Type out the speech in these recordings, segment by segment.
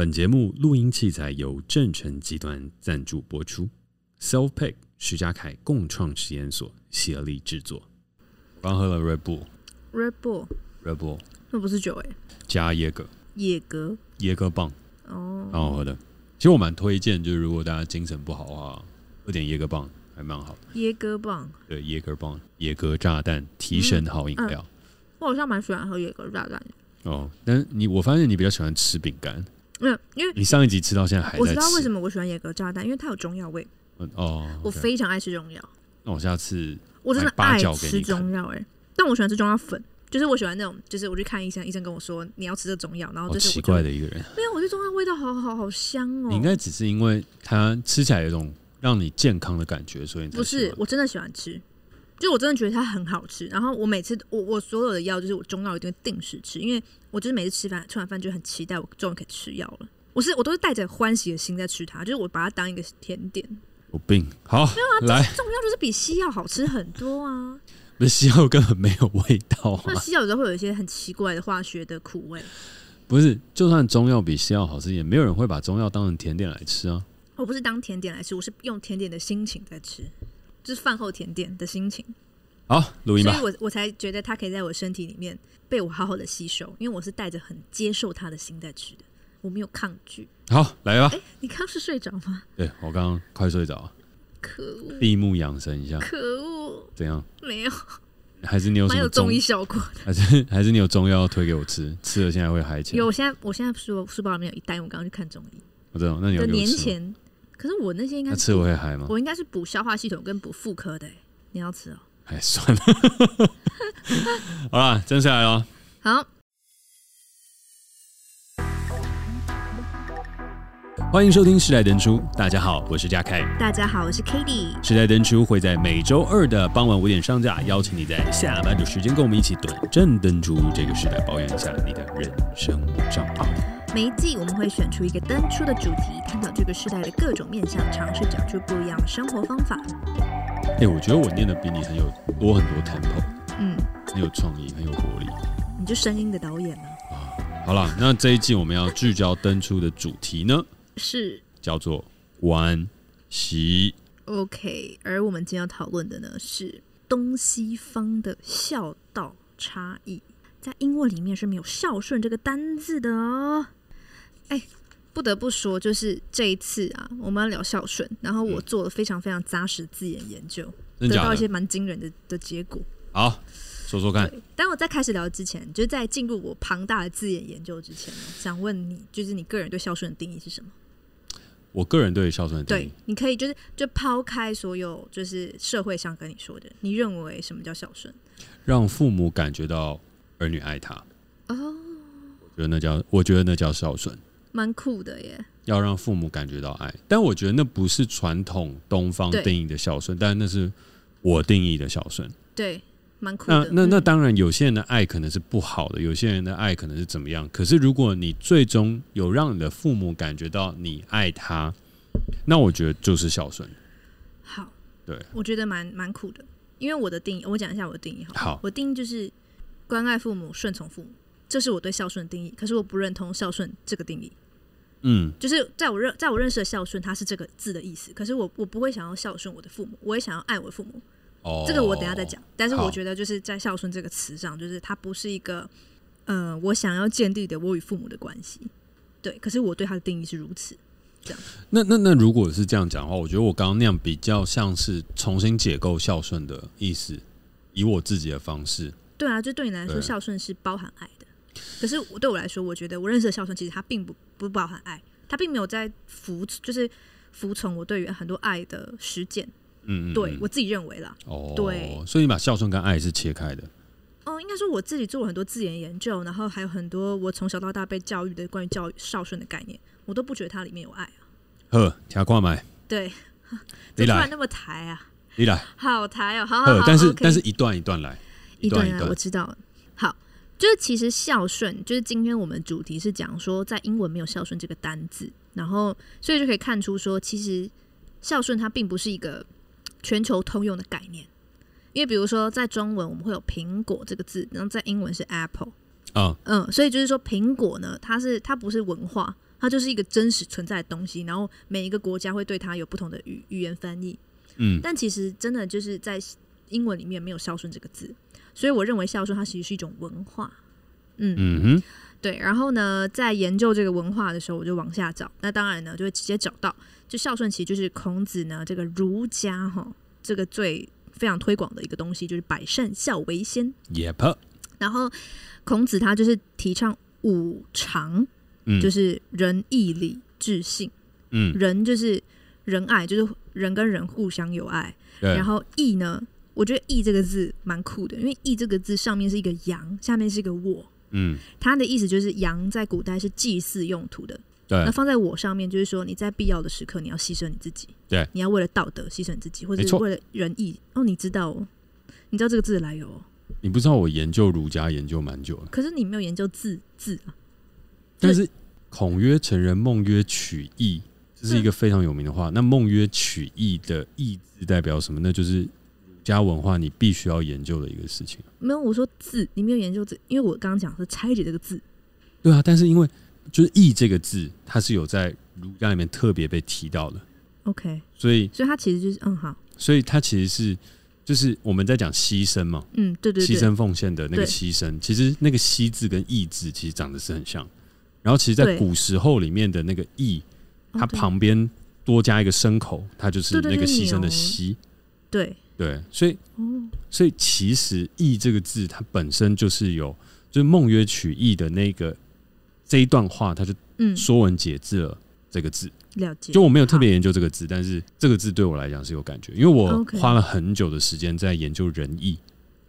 本节目录音器材由正成集团赞助播出，Self Pick 徐家凯共创实验所协力制作。刚喝了 Red Bull，Red Bull，Red Bull，那不是酒哎，加椰格，椰格，椰格棒，哦，蛮好喝的。其实我蛮推荐，就是如果大家精神不好的话，喝点椰格棒还蛮好的。椰格棒，对，椰格棒，椰格炸弹，提神好饮料。嗯嗯、我好像蛮喜欢喝椰格炸弹。哦，但是你我发现你比较喜欢吃饼干。嗯，因为你上一集吃到现在还在吃。我知道为什么我喜欢野格炸弹，因为它有中药味。哦，我非常爱吃中药。那我下次我真的爱吃中药哎，但我喜欢吃中药粉，就是我喜欢那种，就是我去看医生，医生跟我说你要吃这中药，然后这是奇怪的一个人。没有，我觉得中药味道好好好香哦。你应该只是因为它吃起来有一种让你健康的感觉，所以不是，我真的喜欢吃。就我真的觉得它很好吃，然后我每次我我所有的药就是我中药一定会定时吃，因为我就是每次吃饭吃完饭就很期待我终于可以吃药了。我是我都是带着欢喜的心在吃它，就是我把它当一个甜点。有病，好，没有啊，来，中药就是比西药好吃很多啊。那西药根本没有味道啊。那西药有时候会有一些很奇怪的化学的苦味。不是，就算中药比西药好吃，也没有人会把中药当成甜点来吃啊。我不是当甜点来吃，我是用甜点的心情在吃，就是饭后甜点的心情。好，录音吧。所以我我才觉得它可以在我身体里面被我好好的吸收，因为我是带着很接受它的心在吃的，我没有抗拒。好，来吧。哎、欸，你刚是睡着吗？对，我刚刚快睡着。可恶！闭目养神一下。可恶！怎样？没有。还是你有什么有中医效果？还是还是你有中药推给我吃？吃了现在会嗨起来。有，我现在我现在书书包里面有一袋，我刚刚去看中医。我知道，那你有年前。可是我那些应该吃我会嗨吗？我应该是补消化系统跟补妇科的。你要吃哦。哎，算了，好了，真下来了。好，欢迎收听《时代登出》。大家好，我是嘉凯。大家好，我是 Cady。《时代登出》会在每周二的傍晚五点上架，邀请你在下班的时间跟我们一起短暂登出这个时代，保养一下你的人生账号。每一季我们会选出一个登出的主题，探讨这个时代的各种面向，尝试讲出不一样的生活方法。哎、欸，我觉得我念的比你很有多很多 tempo，嗯，很有创意，很有活力。你就声音的导演呢啊！好了，那这一季我们要聚焦登出的主题呢，是叫做关系。OK，而我们今天要讨论的呢是东西方的孝道差异，在英文里面是没有孝顺这个单字的哦。哎、欸。不得不说，就是这一次啊，我们要聊孝顺，然后我做了非常非常扎实的字眼研究，嗯、得到一些蛮惊人的的结果。好，说说看。但我在开始聊之前，就是在进入我庞大的字眼研究之前，想问你，就是你个人对孝顺的定义是什么？我个人对孝顺的定义，对，你可以就是就抛开所有就是社会上跟你说的，你认为什么叫孝顺？让父母感觉到儿女爱他。哦，我觉得那叫，我觉得那叫孝顺。蛮酷的耶！要让父母感觉到爱，但我觉得那不是传统东方定义的孝顺，但那是我定义的孝顺。对，蛮酷的。那那那当然，有些人的爱可能是不好的，有些人的爱可能是怎么样。可是如果你最终有让你的父母感觉到你爱他，那我觉得就是孝顺。好，对，我觉得蛮蛮酷的。因为我的定义，我讲一下我的定义好。好，我定义就是关爱父母，顺从父母。这是我对孝顺的定义，可是我不认同孝顺这个定义。嗯，就是在我认在我认识的孝顺，它是这个字的意思。可是我我不会想要孝顺我的父母，我也想要爱我的父母。哦，这个我等下再讲。但是我觉得就是在孝顺这个词上，就是它不是一个呃我想要建立的我与父母的关系。对，可是我对它的定义是如此。这样。那那那如果是这样讲的话，我觉得我刚刚那样比较像是重新解构孝顺的意思，以我自己的方式。对啊，就对你来说，孝顺是包含爱的。可是我对我来说，我觉得我认识的孝顺，其实它并不不包含爱，他并没有在服，就是服从我对于很多爱的实践。嗯，嗯，嗯，对我自己认为啦。哦，对，所以你把孝顺跟爱是切开的。哦，应该说我自己做了很多字眼研究，然后还有很多我从小到大被教育的关于教育孝顺的概念，我都不觉得它里面有爱啊。呵，听挂麦。对，怎么突然那么抬啊？你来，好抬哦，好好好。但是、但是一段一段来，一段一段，我知道。好。就是其实孝顺，就是今天我们主题是讲说，在英文没有孝顺这个单字，然后所以就可以看出说，其实孝顺它并不是一个全球通用的概念，因为比如说在中文我们会有苹果这个字，然后在英文是 apple，啊，嗯，所以就是说苹果呢，它是它不是文化，它就是一个真实存在的东西，然后每一个国家会对它有不同的语语言翻译。嗯，但其实真的就是在英文里面没有孝顺这个字，所以我认为孝顺它其实是一种文化。嗯嗯哼，对。然后呢，在研究这个文化的时候，我就往下找。那当然呢，就会直接找到，就孝顺其实就是孔子呢这个儒家哈这个最非常推广的一个东西，就是百善孝为先。Yep。然后孔子他就是提倡五常。嗯，就是仁义礼智信，嗯，仁就是仁爱，就是人跟人互相有爱。然后义呢，我觉得义这个字蛮酷的，因为义这个字上面是一个羊，下面是一个我，嗯，它的意思就是羊在古代是祭祀用途的，对，那放在我上面就是说你在必要的时刻你要牺牲你自己，对，你要为了道德牺牲你自己，或者是为了仁义。哦，你知道哦，你知道这个字的来由哦？你不知道我研究儒家研究蛮久了，可是你没有研究字字啊。但是孔曰：“成人，孟曰取义。”这是一个非常有名的话。嗯、那孟曰取义的“义”字代表什么？那就是儒家文化你必须要研究的一个事情。没有，我说字，你没有研究字，因为我刚刚讲是拆解这个字。对啊，但是因为就是“义”这个字，它是有在儒家里面特别被提到的。OK，所以所以它其实就是嗯好，所以它其实是就是我们在讲牺牲嘛，嗯对对，对，牺牲奉献的那个牺牲，其实那个“牺”字跟“义”字其实长得是很像。然后，其实，在古时候里面的那个“义”，它旁边多加一个牲口，它就是那个牺牲的“牺”。对对，所以，所以其实“意”这个字，它本身就是有，就是孟曰取义的那个这一段话，它就嗯。说文解字了这个字。了解。就我没有特别研究这个字，但是这个字对我来讲是有感觉，因为我花了很久的时间在研究仁义。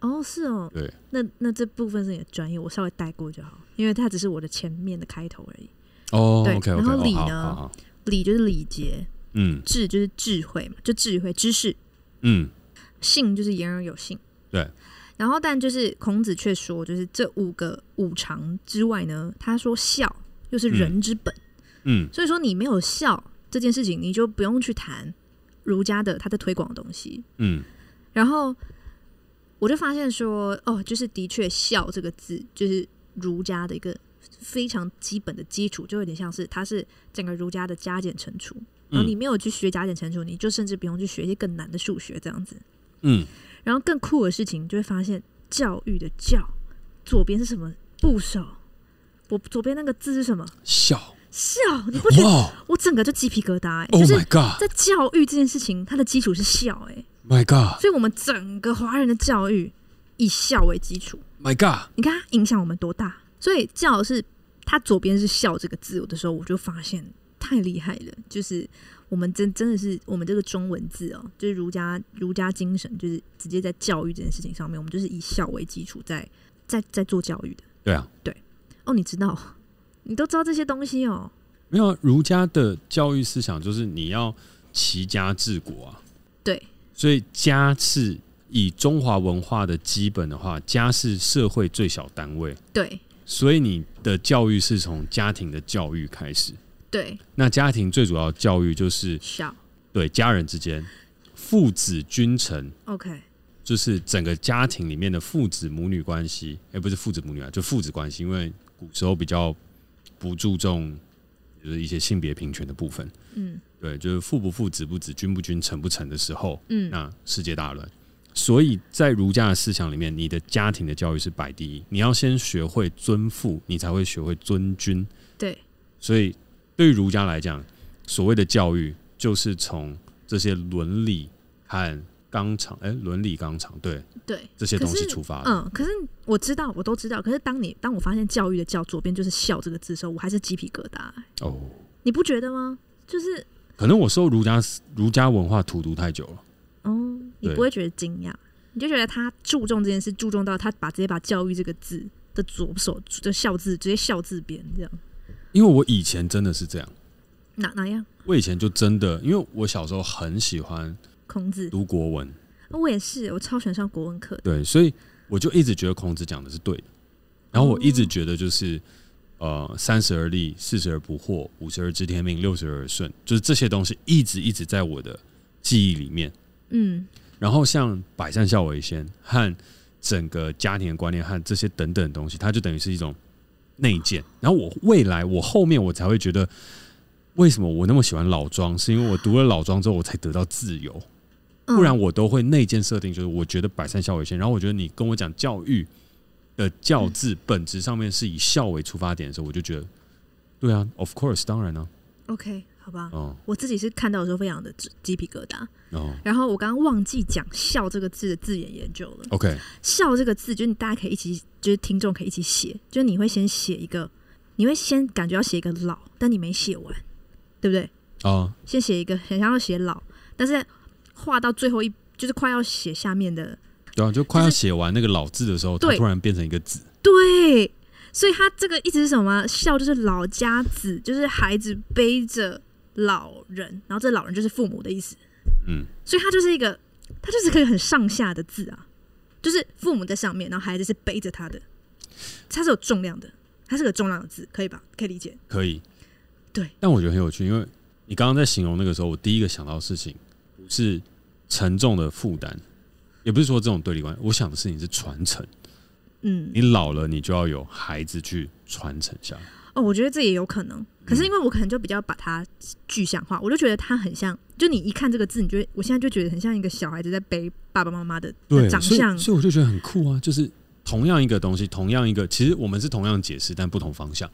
哦，是哦，对，那那这部分是你的专业，我稍微带过就好，因为它只是我的前面的开头而已。哦，对，okay, okay, 然后礼呢，哦、礼就是礼节，嗯，智就是智慧嘛，就智慧知识，嗯，信就是言而有信，对。然后，但就是孔子却说，就是这五个五常之外呢，他说孝又是人之本，嗯，所以说你没有孝这件事情，你就不用去谈儒家的他在推广的东西，嗯，然后。我就发现说，哦，就是的确“孝”这个字，就是儒家的一个非常基本的基础，就有点像是它是整个儒家的加减乘除。然后你没有去学加减乘除，你就甚至不用去学一些更难的数学这样子。嗯。然后更酷的事情，就会发现教育的“教”左边是什么？部首。我左边那个字是什么？笑笑，你不觉得？我整个就鸡皮疙瘩哎、欸！就是在教育这件事情，它的基础是笑哎、欸。My God！所以，我们整个华人的教育以笑为基础。My God！你看它影响我们多大？所以，教是它左边是“笑”这个字，有的时候我就发现太厉害了。就是我们真真的是我们这个中文字哦，就是儒家儒家精神，就是直接在教育这件事情上面，我们就是以孝为基础，在在在做教育的。对啊，对哦，你知道，你都知道这些东西哦。没有，啊儒家的教育思想就是你要齐家治国啊。对。所以家是以中华文化的基本的话，家是社会最小单位。对，所以你的教育是从家庭的教育开始。对，那家庭最主要教育就是孝。对，家人之间，父子君臣。OK，就是整个家庭里面的父子母女关系，哎，不是父子母女啊，就父子关系，因为古时候比较不注重就是一些性别平权的部分。嗯。对，就是父不父，子不子，君不君，臣不臣的时候，嗯，那世界大乱。所以在儒家的思想里面，你的家庭的教育是摆第一，你要先学会尊父，你才会学会尊君。对，所以对于儒家来讲，所谓的教育就是从这些伦理和纲常，哎，伦理纲常，对对，这些东西出发。嗯，可是我知道，我都知道。可是当你当我发现教育的教左边就是孝这个字的时候，我还是鸡皮疙瘩。哦，你不觉得吗？就是。可能我受儒家儒家文化荼毒太久了。哦，你不会觉得惊讶，你就觉得他注重这件事，注重到他把直接把教育这个字的左手的孝字直接孝字边这样。因为我以前真的是这样。哪哪样？我以前就真的，因为我小时候很喜欢孔子读国文。我也是，我超喜欢上国文课。对，所以我就一直觉得孔子讲的是对的。然后我一直觉得就是。呃，三十而立，四十而不惑，五十而知天命，六十而顺，就是这些东西一直一直在我的记忆里面。嗯，然后像百善孝为先和整个家庭的观念和这些等等的东西，它就等于是一种内建。然后我未来我后面我才会觉得，为什么我那么喜欢老庄？是因为我读了老庄之后，我才得到自由。不然我都会内建设定，就是我觉得百善孝为先。然后我觉得你跟我讲教育的教字本质上面是以孝为出发点的时候，我就觉得，对啊，of course，当然呢、啊。OK。好吧，哦，我自己是看到的时候非常的鸡皮疙瘩。哦，然后我刚刚忘记讲“笑”这个字的字眼研究了。OK，“ 笑”这个字，就是你大家可以一起，就是听众可以一起写。就是你会先写一个，你会先感觉要写一个“老”，但你没写完，对不对？哦，先写一个很想要写“老”，但是画到最后一，就是快要写下面的，对啊，就快要写完那个“老”字的时候，它突然变成一个“子”。对，所以他这个意思是什么？“孝”就是老家子，就是孩子背着。老人，然后这老人就是父母的意思，嗯，所以他就是一个，他就是可以很上下的字啊，就是父母在上面，然后孩子是背着他的，它是有重量的，它是个重量的字，可以吧？可以理解？可以，对。但我觉得很有趣，因为你刚刚在形容那个时候，我第一个想到的事情不是沉重的负担，也不是说这种对立关系，我想的事情是传承。嗯，你老了，你就要有孩子去传承下来。哦，我觉得这也有可能。可是因为我可能就比较把它具象化，我就觉得它很像，就你一看这个字，你觉得我现在就觉得很像一个小孩子在背爸爸妈妈的长相，所以我就觉得很酷啊！就是同样一个东西，同样一个，其实我们是同样解释，但不同方向。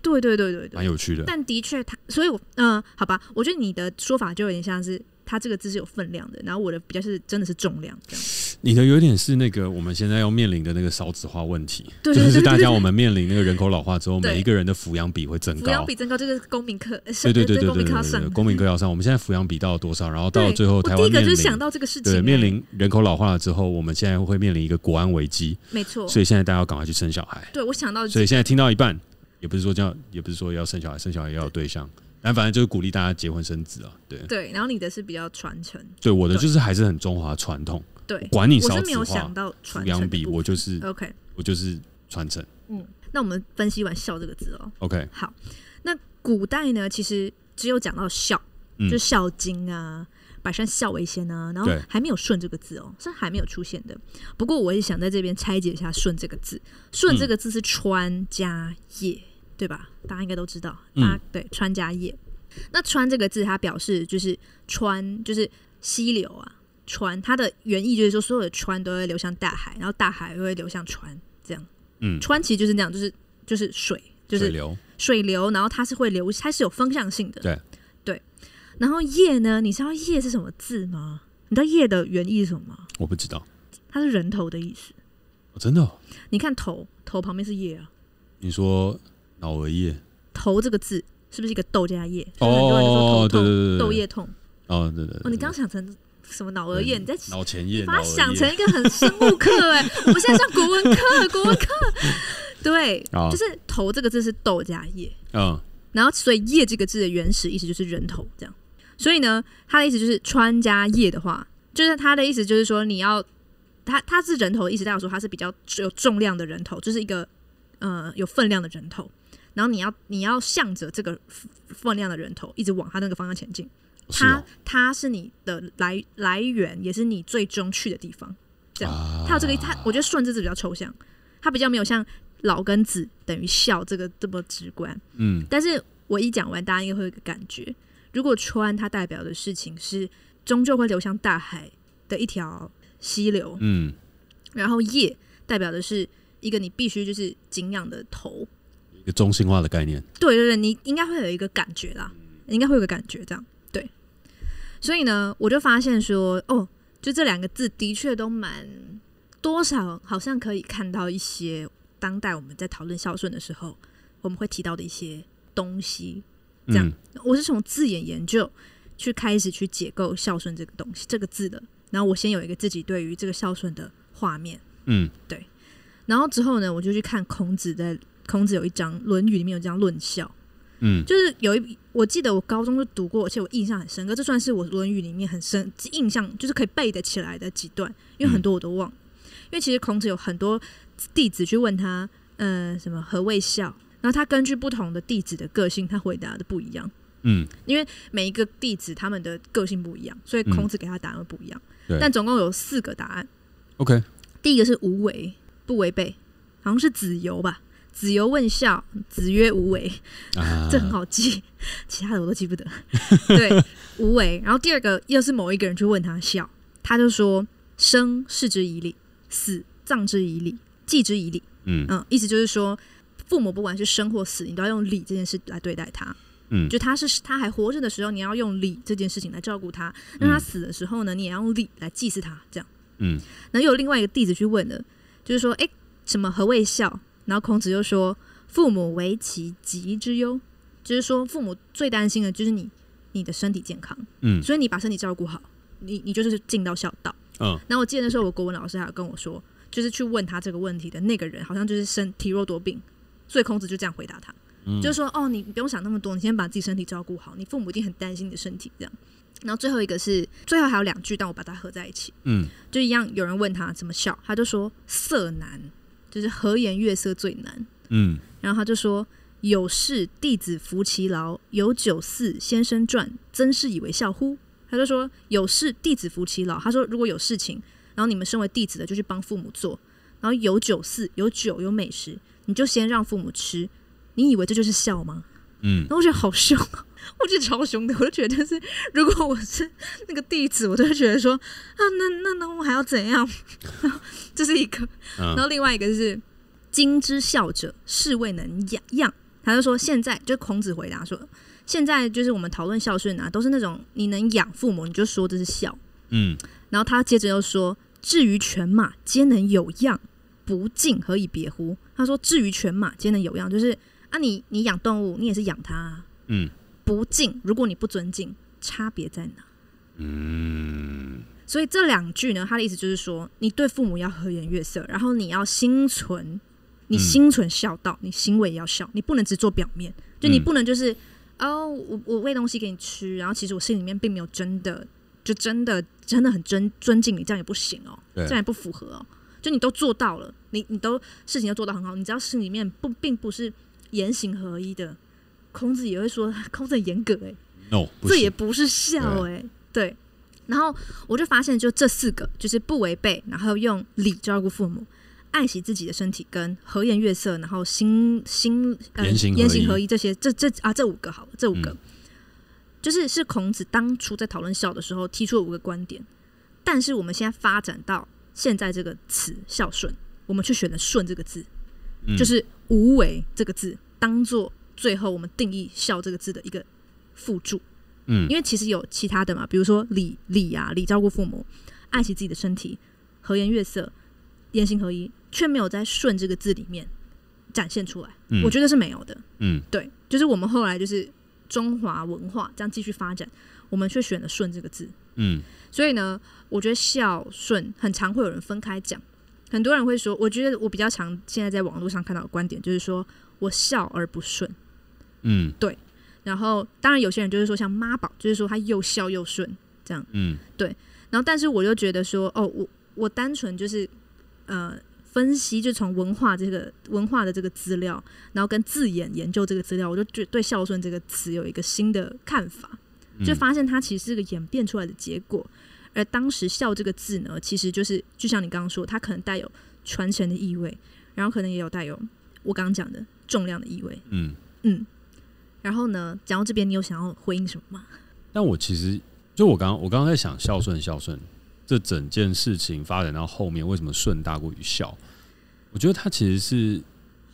对对对对对，蛮有趣的。但的确，它，所以我，嗯、呃，好吧，我觉得你的说法就有点像是。它这个字是有分量的，然后我的比较是真的是重量这样。你的有点是那个我们现在要面临的那个少子化问题，就是大家我们面临那个人口老化之后，每一个人的抚养比会增高，抚养比增高就是公民课，对对对对对对，公民课要上。我们现在抚养比到了多少？然后到了最后，台湾面临，我第一个就是想到这个事情，对，面临人口老化了之后，我们现在会面临一个国安危机，没错。所以现在大家要赶快去生小孩。对，我想到，所以现在听到一半，也不是说叫，也不是说要生小孩，生小孩要有对象。但反正就是鼓励大家结婚生子啊，对对。然后你的是比较传承，对我的就是还是很中华传统，对。管你少子化，我是没有想到抚养比，我就是 OK，我就是传承。嗯，那我们分析完“孝”这个字哦，OK。好，那古代呢，其实只有讲到“孝”，嗯，就《孝经》啊，“百善孝为先”啊，然后还没有“顺”这个字哦，是还没有出现的。不过我也想在这边拆解一下“顺”这个字，“顺”这个字是“川”加“业”。对吧？大家应该都知道，啊，对，川家业。那川这个字，它表示就是川，就是溪流啊，川。它的原意就是说，所有的川都会流向大海，然后大海又会流向川，这样。嗯，川其实就是那样，就是就是水，就是水流，水流，然后它是会流，它是有方向性的。对对。然后业呢？你知道业是什么字吗？你知道业的原意是什么吗？我不知道。它是人头的意思。哦，真的哦？你看头，头旁边是业啊。你说。脑额叶，头这个字是不是一个豆加叶？哦，对对对，豆叶痛。哦，对对。哦，你刚想成什么脑额叶？你在脑前叶，把它想成一个很生物课哎！我们现在上国文课，国文课。对，就是头这个字是豆加叶。嗯。然后，所以叶这个字的原始意思就是人头这样。所以呢，它的意思就是川加叶的话，就是它的意思就是说你要，它它是人头的意思，代表说它是比较有重量的人头，就是一个呃有分量的人头。然后你要你要向着这个分量的人头一直往他那个方向前进，他他是你的来来源，也是你最终去的地方。这样，他有这个，他我觉得“顺”字字比较抽象，他比较没有像“老”跟“子”等于“孝”这个这么直观。嗯，但是我一讲完，大家应该会有个感觉。如果“川”它代表的事情是终究会流向大海的一条溪流，嗯，然后“叶”代表的是一个你必须就是敬仰的头。中心化的概念，对对对，你应该会有一个感觉啦，你应该会有个感觉，这样对。所以呢，我就发现说，哦，就这两个字的确都蛮多少，好像可以看到一些当代我们在讨论孝顺的时候，我们会提到的一些东西。这样，嗯、我是从字眼研究去开始去解构孝顺这个东西，这个字的。然后我先有一个自己对于这个孝顺的画面，嗯，对。然后之后呢，我就去看孔子的。孔子有一章《论语》里面有这样论孝，嗯，就是有一，我记得我高中就读过，而且我印象很深刻。这算是我《论语》里面很深印象，就是可以背得起来的几段，因为很多我都忘。因为其实孔子有很多弟子去问他，呃，什么何谓孝？然后他根据不同的弟子的个性，他回答的不一样。嗯，因为每一个弟子他们的个性不一样，所以孔子给他答案会不一样。嗯，但总共有四个答案。OK，第一个是无为，不违背，好像是子游吧。子游问孝，子曰无为，啊、这很好记，其他的我都记不得。对，无为。然后第二个又是某一个人去问他孝，他就说：生视之以礼，死葬之以礼，祭之以礼。嗯嗯，意思就是说，父母不管是生或死，你都要用礼这件事来对待他。嗯，就他是他还活着的时候，你要用礼这件事情来照顾他；那他死的时候呢，你也要用礼来祭祀他。这样。嗯，然后又有另外一个弟子去问了，就是说：哎，什么何谓孝？然后孔子就说：“父母为其疾之忧，就是说父母最担心的就是你你的身体健康，嗯，所以你把身体照顾好，你你就是尽到孝道。嗯，然后我记得那时候我国文老师还有跟我说，就是去问他这个问题的那个人，好像就是身体弱多病，所以孔子就这样回答他，嗯，就是说哦，你不用想那么多，你先把自己身体照顾好，你父母一定很担心你的身体这样。然后最后一个是最后还有两句，但我把它合在一起，嗯，就一样，有人问他怎么笑，他就说色难。”就是和颜悦色最难，嗯，然后他就说：“有事弟子服其劳，有酒肆先生传，曾是以为孝乎？”他就说：“有事弟子服其劳。”他说：“如果有事情，然后你们身为弟子的就去帮父母做，然后有酒肆有酒有美食，你就先让父母吃，你以为这就是孝吗？”嗯，然后我觉得好凶，我觉得超凶的，我就觉得是，如果我是那个弟子，我就会觉得说，啊，那那那我还要怎样？这是一个，然后另外一个是，今之孝者，是未能养养。他就说，现在就孔子回答说，现在就是我们讨论孝顺啊，都是那种你能养父母，你就说这是孝。嗯，然后他接着又说，至于犬马，皆能有样，不敬何以别乎？他说，至于犬马，皆能有样，就是。啊你，你你养动物，你也是养它，啊。嗯，不敬，如果你不尊敬，差别在哪？嗯，所以这两句呢，他的意思就是说，你对父母要和颜悦色，然后你要心存，你心存孝道，嗯、你行为也要孝，你不能只做表面，就你不能就是，嗯、哦，我我喂东西给你吃，然后其实我心里面并没有真的，就真的真的很尊尊敬你，这样也不行哦，这样也不符合哦。就你都做到了，你你都事情都做到很好，你只要心里面不并不是。言行合一的，孔子也会说，孔子很严格哎、欸，no, 这也不是孝哎、欸，对，对。然后我就发现，就这四个，就是不违背，然后用礼照顾父母，爱惜自己的身体，跟和颜悦色，然后心心呃言行言行合一这些，这这啊这五个好了，这五个，嗯、就是是孔子当初在讨论孝的时候提出了五个观点，但是我们现在发展到现在这个词孝顺，我们去选了顺这个字。就是“无为”这个字，当做最后我们定义“孝”这个字的一个附注。嗯，因为其实有其他的嘛，比如说礼礼啊，礼照顾父母，爱惜自己的身体，和颜悦色，言行合一，却没有在“顺”这个字里面展现出来。嗯，我觉得是没有的。嗯，对，就是我们后来就是中华文化这样继续发展，我们却选了“顺”这个字。嗯，所以呢，我觉得孝顺很常会有人分开讲。很多人会说，我觉得我比较常现在在网络上看到的观点就是说我孝而不顺，嗯，对。然后当然有些人就是说像妈宝，就是说他又孝又顺这样，嗯，对。然后但是我就觉得说，哦，我我单纯就是呃分析，就从文化这个文化的这个资料，然后跟字眼研究这个资料，我就觉对孝顺这个词有一个新的看法，就发现它其实是个演变出来的结果。而当时“孝”这个字呢，其实就是就像你刚刚说，它可能带有传承的意味，然后可能也有带有我刚刚讲的重量的意味。嗯嗯。然后呢，讲到这边，你有想要回应什么吗？但我其实就我刚刚我刚刚在想孝顺孝顺这整件事情发展到后面，为什么顺大过于孝？我觉得它其实是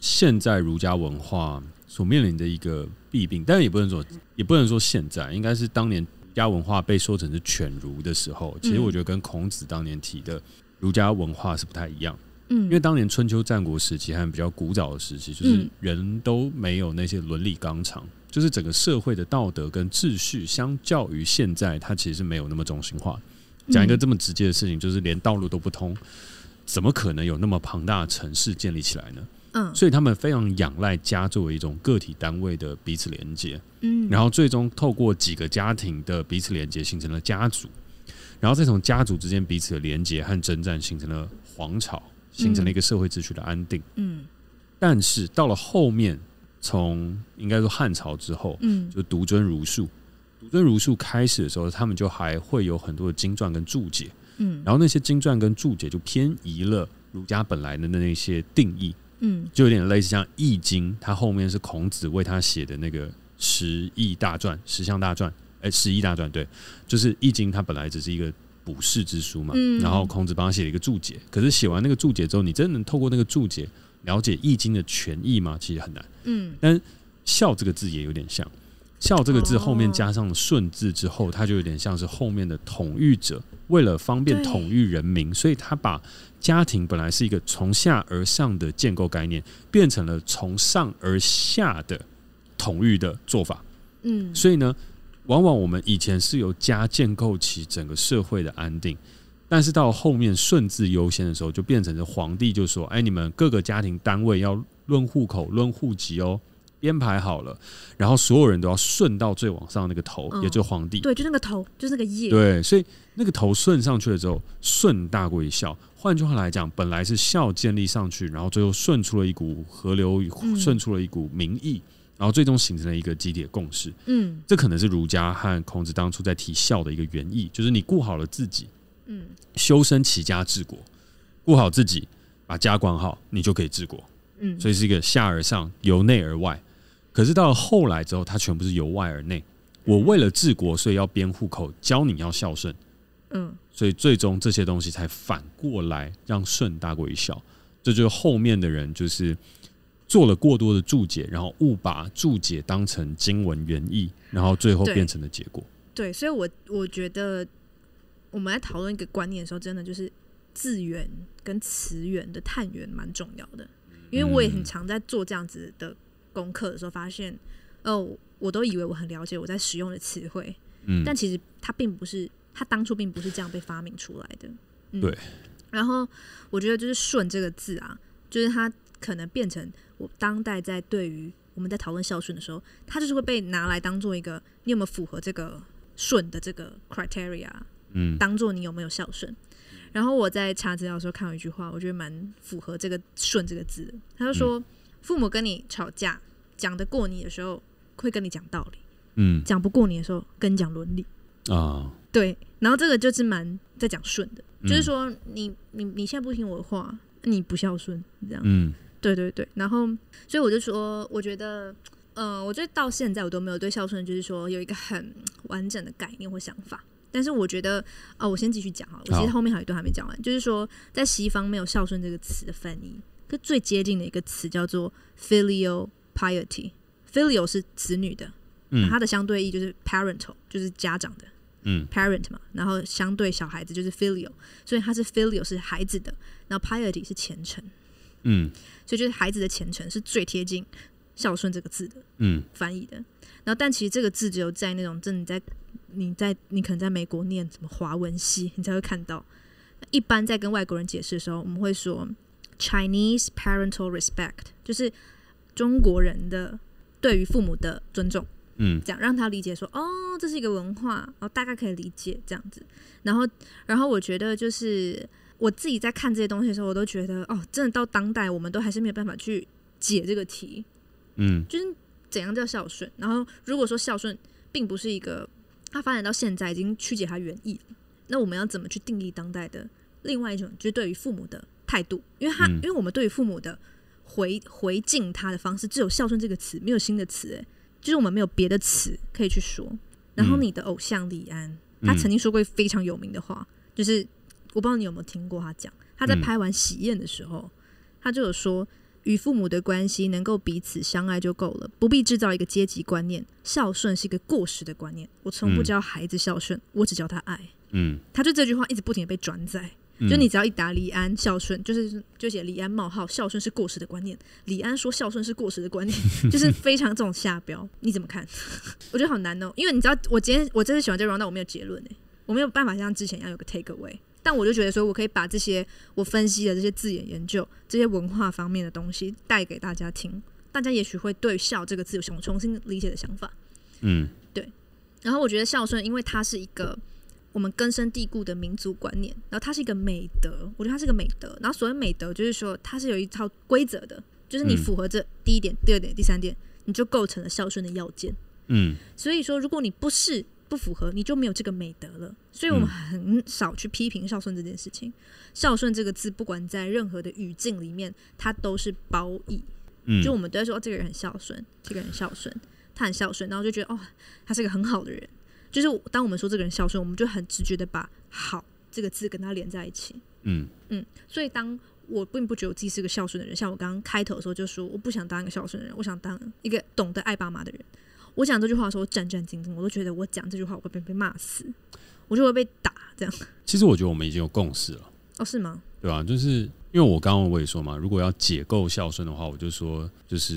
现在儒家文化所面临的一个弊病，但是也不能说也不能说现在，应该是当年。家文化被说成是犬儒的时候，其实我觉得跟孔子当年提的儒家文化是不太一样。嗯，因为当年春秋战国时期还比较古早的时期，就是人都没有那些伦理纲常，就是整个社会的道德跟秩序，相较于现在，它其实是没有那么中心化。讲一个这么直接的事情，就是连道路都不通，怎么可能有那么庞大的城市建立起来呢？嗯，所以他们非常仰赖家作为一种个体单位的彼此连接，嗯，然后最终透过几个家庭的彼此连接形成了家族，然后再从家族之间彼此的连接和征战形成了皇朝，形成了一个社会秩序的安定，嗯，但是到了后面，从应该说汉朝之后，嗯，就独尊儒术，独尊儒术开始的时候，他们就还会有很多的经传跟注解，嗯，然后那些经传跟注解就偏移了儒家本来的那那些定义。嗯，就有点类似像《易经》，它后面是孔子为他写的那个十义大传、十项大传，哎、欸，十义大传对，就是《易经》，它本来只是一个卜筮之书嘛，嗯、然后孔子帮他写了一个注解。可是写完那个注解之后，你真的能透过那个注解了解《易经》的全意吗？其实很难。嗯，但“孝”这个字也有点像，“孝”这个字后面加上“顺”字之后，它就有点像是后面的统御者，为了方便统御人民，所以他把。家庭本来是一个从下而上的建构概念，变成了从上而下的统御的做法。嗯，所以呢，往往我们以前是由家建构起整个社会的安定，但是到后面顺治优先的时候，就变成了皇帝就说：“哎，你们各个家庭单位要论户口、论户籍哦。”编排好了，然后所有人都要顺到最往上那个头，嗯、也就是皇帝。对，就那个头，就是那个叶。对，所以那个头顺上去了之后，顺大过于孝。换句话来讲，本来是孝建立上去，然后最后顺出了一股河流，顺出了一股民意，嗯、然后最终形成了一个集体的共识。嗯，这可能是儒家和孔子当初在提孝的一个原意，就是你顾好了自己，嗯，修身齐家治国，顾好自己，把家管好，你就可以治国。嗯，所以是一个下而上，由内而外。可是到了后来之后，它全部是由外而内。我为了治国，所以要编户口，教你要孝顺。嗯，所以最终这些东西才反过来让顺大过于孝。这就是后面的人就是做了过多的注解，然后误把注解当成经文原意，然后最后变成的结果。对，对，所以我我觉得我们在讨论一个观念的时候，真的就是字源跟词源的探源蛮重要的。因为我也很常在做这样子的。功课的时候发现，哦，我都以为我很了解我在使用的词汇，嗯，但其实它并不是，它当初并不是这样被发明出来的，嗯、对。然后我觉得就是“顺”这个字啊，就是它可能变成我当代在对于我们在讨论孝顺的时候，它就是会被拿来当做一个你有没有符合这个“顺”的这个 criteria，嗯，当做你有没有孝顺。然后我在查资料的时候看到一句话，我觉得蛮符合这个“顺”这个字的，他就说。嗯父母跟你吵架，讲得过你的时候会跟你讲道理，嗯，讲不过你的时候跟你讲伦理。啊，对，然后这个就是蛮在讲顺的，嗯、就是说你你你现在不听我的话，你不孝顺这样，嗯，对对对，然后所以我就说，我觉得，嗯、呃，我觉得到现在我都没有对孝顺就是说有一个很完整的概念或想法，但是我觉得，哦，我先继续讲哈，我其实后面还有一段还没讲完，就是说在西方没有孝顺这个词的翻译。最接近的一个词叫做 filial piety，filial 是子女的，嗯，它的相对义就是 parental，就是家长的，嗯，parent 嘛，然后相对小孩子就是 filial，所以它是 filial 是孩子的，然后 piety 是虔诚，嗯，所以就是孩子的虔诚是最贴近孝顺这个字的，嗯，翻译的，然后但其实这个字只有在那种真的在你在你可能在美国念什么华文系，你才会看到，一般在跟外国人解释的时候，我们会说。Chinese parental respect 就是中国人的对于父母的尊重，嗯，这样让他理解说，哦，这是一个文化，然后大概可以理解这样子。然后，然后我觉得就是我自己在看这些东西的时候，我都觉得，哦，真的到当代，我们都还是没有办法去解这个题，嗯，就是怎样叫孝顺。然后，如果说孝顺并不是一个，它发展到现在已经曲解它原意，那我们要怎么去定义当代的另外一种，就是对于父母的态度，因为他，嗯、因为我们对于父母的回回敬他的方式，只有孝顺这个词，没有新的词，哎，就是我们没有别的词可以去说。然后你的偶像李安，嗯、他曾经说过非常有名的话，就是我不知道你有没有听过他讲，他在拍完《喜宴》的时候，嗯、他就有说，与父母的关系能够彼此相爱就够了，不必制造一个阶级观念。孝顺是一个过时的观念，我从不教孩子孝顺，我只教他爱。嗯，他就这句话一直不停的被转载。就你只要一打李安孝顺，就是就写李安冒号孝顺是过时的观念。李安说孝顺是过时的观念，就是非常这种下标。你怎么看？我觉得好难哦，因为你知道，我今天我真的喜欢这 round，但我没有结论哎，我没有办法像之前一样有个 take away。但我就觉得说，我可以把这些我分析的这些字眼研究、这些文化方面的东西带给大家听，大家也许会对“孝”这个字有重重新理解的想法。嗯，对。然后我觉得孝顺，因为它是一个。我们根深蒂固的民族观念，然后它是一个美德，我觉得它是个美德。然后所谓美德，就是说它是有一套规则的，就是你符合这第一点、第二点、第三点，你就构成了孝顺的要件。嗯，所以说如果你不是不不符合，你就没有这个美德了。所以我们很少去批评孝顺这件事情。嗯、孝顺这个字，不管在任何的语境里面，它都是褒义。嗯，就我们都在说、哦、这个人很孝顺，这个人很孝顺，他很孝顺，然后就觉得哦，他是一个很好的人。就是当我们说这个人孝顺，我们就很直觉的把“好”这个字跟他连在一起。嗯嗯，所以当我并不觉得我自己是个孝顺的人，像我刚刚开头的时候就说，我不想当一个孝顺的人，我想当一个懂得爱爸妈的人。我讲这句话的时候，我战战兢兢，我都觉得我讲这句话我会被被骂死，我就会被打这样。其实我觉得我们已经有共识了。哦，是吗？对啊？就是因为我刚刚我也说嘛，如果要解构孝顺的话，我就说就是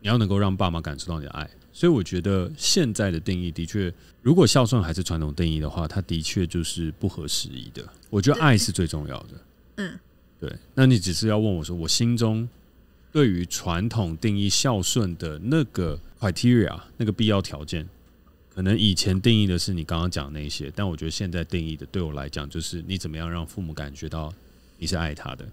你要能够让爸妈感受到你的爱。所以我觉得现在的定义的确，如果孝顺还是传统定义的话，它的确就是不合时宜的。我觉得爱是最重要的。嗯，对。那你只是要问我说，我心中对于传统定义孝顺的那个 criteria 那个必要条件，可能以前定义的是你刚刚讲那些，但我觉得现在定义的对我来讲，就是你怎么样让父母感觉到你是爱他的。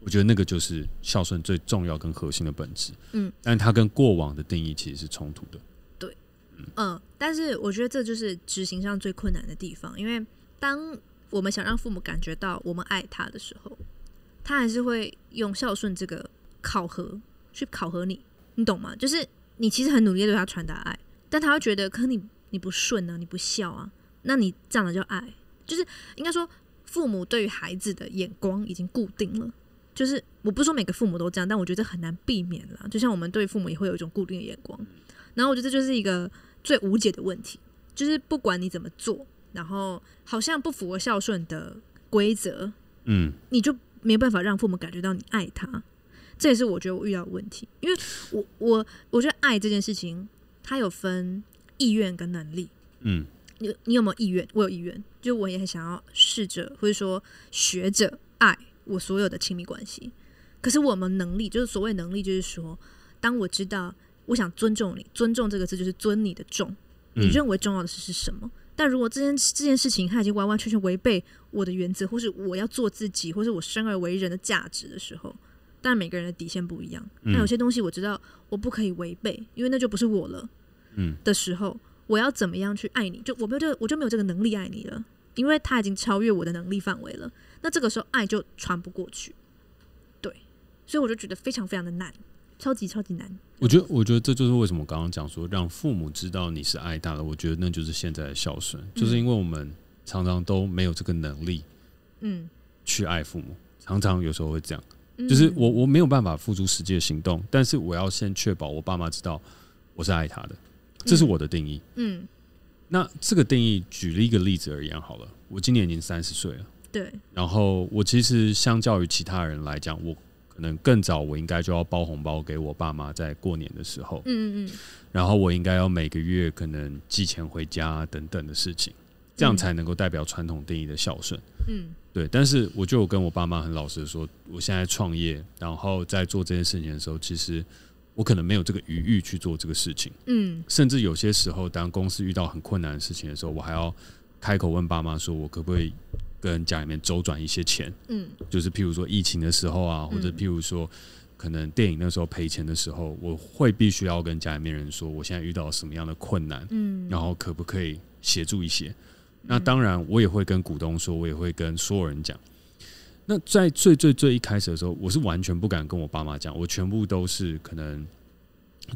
我觉得那个就是孝顺最重要跟核心的本质。嗯，但它跟过往的定义其实是冲突的。对，嗯，嗯，但是我觉得这就是执行上最困难的地方，因为当我们想让父母感觉到我们爱他的时候，他还是会用孝顺这个考核去考核你，你懂吗？就是你其实很努力对他传达爱，但他会觉得，可你你不顺啊，你不孝啊，那你这样的叫爱？就是应该说，父母对于孩子的眼光已经固定了。就是我不是说每个父母都这样，但我觉得很难避免了。就像我们对父母也会有一种固定的眼光，然后我觉得这就是一个最无解的问题。就是不管你怎么做，然后好像不符合孝顺的规则，嗯，你就没有办法让父母感觉到你爱他。这也是我觉得我遇到的问题，因为我我我觉得爱这件事情，它有分意愿跟能力。嗯，你你有没有意愿？我有意愿，就我也很想要试着或者说学着爱。我所有的亲密关系，可是我们能力就是所谓能力，就是说，当我知道我想尊重你，尊重这个字就是尊你的重，你认为重要的事是什么？嗯、但如果这件这件事情它已经完完全全违背我的原则，或是我要做自己，或是我生而为人的价值的时候，当然每个人的底线不一样。那有些东西我知道我不可以违背，因为那就不是我了。嗯，的时候，我要怎么样去爱你？就我没有这个，我就没有这个能力爱你了，因为他已经超越我的能力范围了。那这个时候爱就传不过去，对，所以我就觉得非常非常的难，超级超级难。我觉得，我觉得这就是为什么我刚刚讲说让父母知道你是爱他的。我觉得那就是现在的孝顺，嗯、就是因为我们常常都没有这个能力，嗯，去爱父母，常常有时候会这样，嗯、就是我我没有办法付出实际的行动，但是我要先确保我爸妈知道我是爱他的，这是我的定义。嗯，嗯，那这个定义，举了一个例子而言好了，我今年已经三十岁了。对，然后我其实相较于其他人来讲，我可能更早，我应该就要包红包给我爸妈，在过年的时候，嗯嗯，然后我应该要每个月可能寄钱回家等等的事情，这样才能够代表传统定义的孝顺，嗯，对。但是我就跟我爸妈很老实的说，我现在创业，然后在做这件事情的时候，其实我可能没有这个余裕去做这个事情，嗯，甚至有些时候，当公司遇到很困难的事情的时候，我还要开口问爸妈说，我可不可以？跟家里面周转一些钱，嗯，就是譬如说疫情的时候啊，或者譬如说可能电影那时候赔钱的时候，我会必须要跟家里面人说，我现在遇到什么样的困难，嗯，然后可不可以协助一些？那当然，我也会跟股东说，我也会跟所有人讲。那在最最最一开始的时候，我是完全不敢跟我爸妈讲，我全部都是可能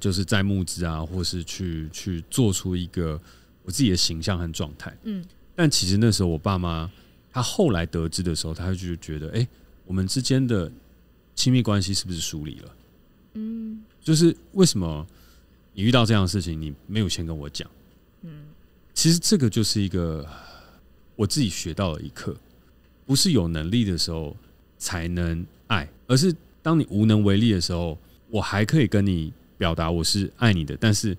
就是在募资啊，或是去去做出一个我自己的形象和状态，嗯，但其实那时候我爸妈。他后来得知的时候，他就觉得，哎、欸，我们之间的亲密关系是不是疏离了？嗯，就是为什么你遇到这样的事情，你没有先跟我讲？嗯，其实这个就是一个我自己学到的一课，不是有能力的时候才能爱，而是当你无能为力的时候，我还可以跟你表达我是爱你的，但是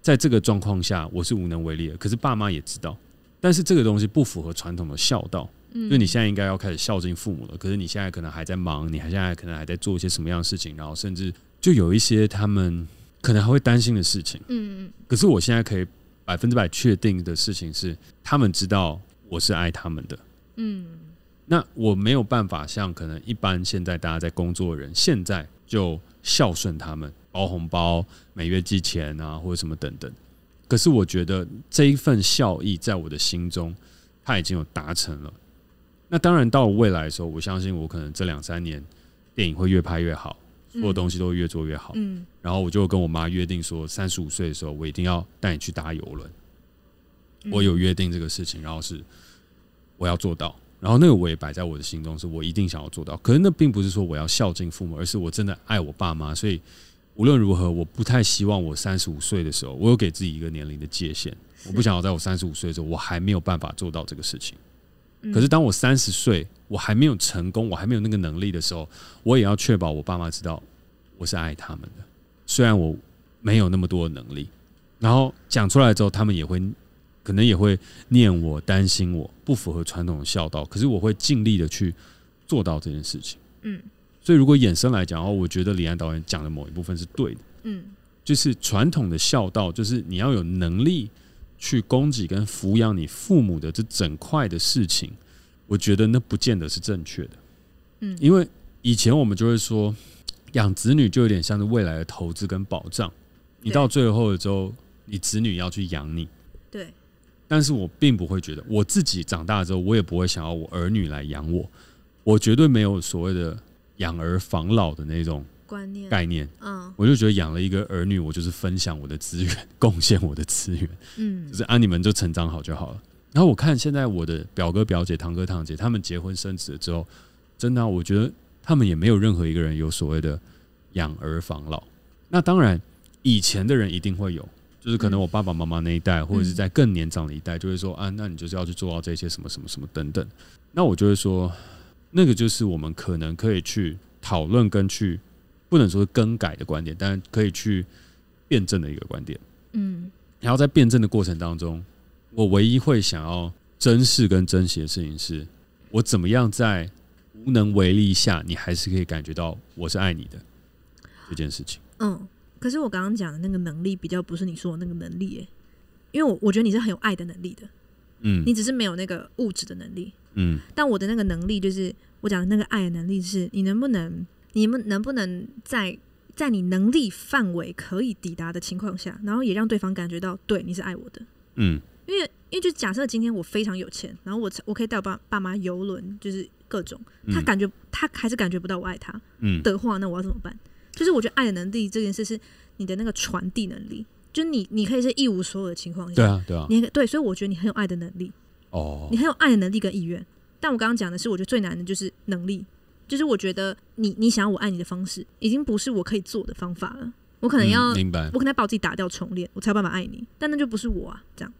在这个状况下，我是无能为力的。可是爸妈也知道。但是这个东西不符合传统的孝道，因为你现在应该要开始孝敬父母了。可是你现在可能还在忙，你还现在可能还在做一些什么样的事情，然后甚至就有一些他们可能还会担心的事情。嗯嗯。可是我现在可以百分之百确定的事情是，他们知道我是爱他们的。嗯。那我没有办法像可能一般现在大家在工作的人，现在就孝顺他们，包红包、每月寄钱啊，或者什么等等。可是我觉得这一份效益在我的心中，它已经有达成了。那当然，到未来的时候，我相信我可能这两三年电影会越拍越好，所有东西都会越做越好。嗯，然后我就跟我妈约定说，三十五岁的时候，我一定要带你去搭游轮。我有约定这个事情，然后是我要做到，然后那个我也摆在我的心中，是我一定想要做到。可是那并不是说我要孝敬父母，而是我真的爱我爸妈，所以无论如何，我不太希望我三十五岁的时候，我有给自己一个年龄的界限，我不想要在我三十五岁的时候，我还没有办法做到这个事情。可是当我三十岁，我还没有成功，我还没有那个能力的时候，我也要确保我爸妈知道我是爱他们的。虽然我没有那么多的能力，然后讲出来之后，他们也会可能也会念我、担心我，不符合传统的孝道。可是我会尽力的去做到这件事情。嗯，所以如果衍生来讲的话，我觉得李安导演讲的某一部分是对的。嗯，就是传统的孝道，就是你要有能力。去供给跟抚养你父母的这整块的事情，我觉得那不见得是正确的。嗯，因为以前我们就会说，养子女就有点像是未来的投资跟保障。你到最后的时候，你子女要去养你。对。但是我并不会觉得，我自己长大之后，我也不会想要我儿女来养我。我绝对没有所谓的养儿防老的那种。观念概念，嗯，我就觉得养了一个儿女，我就是分享我的资源，贡献我的资源，嗯，就是啊，你们就成长好就好了。然后我看现在我的表哥表姐、堂哥堂姐，他们结婚生子了之后，真的啊，我觉得他们也没有任何一个人有所谓的养儿防老。那当然，以前的人一定会有，就是可能我爸爸妈妈那一代，或者是在更年长的一代，就会说啊，那你就是要去做到这些什么什么什么等等。那我就会说，那个就是我们可能可以去讨论跟去。不能说是更改的观点，但可以去辩证的一个观点。嗯，然后在辩证的过程当中，我唯一会想要珍视跟珍惜的事情是，我怎么样在无能为力下，你还是可以感觉到我是爱你的这件事情。嗯，可是我刚刚讲的那个能力，比较不是你说的那个能力，欸，因为我我觉得你是很有爱的能力的。嗯，你只是没有那个物质的能力。嗯，但我的那个能力，就是我讲的那个爱的能力，是你能不能。你们能不能在在你能力范围可以抵达的情况下，然后也让对方感觉到对你是爱我的？嗯，因为因为就假设今天我非常有钱，然后我我可以带我爸爸妈游轮，就是各种，他感觉他还是感觉不到我爱他，嗯的话，那我要怎么办？就是我觉得爱的能力这件事是你的那个传递能力，就你你可以是一无所有的情况下，对啊对啊，你对，所以我觉得你很有爱的能力哦，你很有爱的能力跟意愿，但我刚刚讲的是，我觉得最难的就是能力。就是我觉得你你想要我爱你的方式，已经不是我可以做的方法了。我可能要，嗯、明白，我可能要把我自己打掉重练，我才有办法爱你。但那就不是我啊，这样。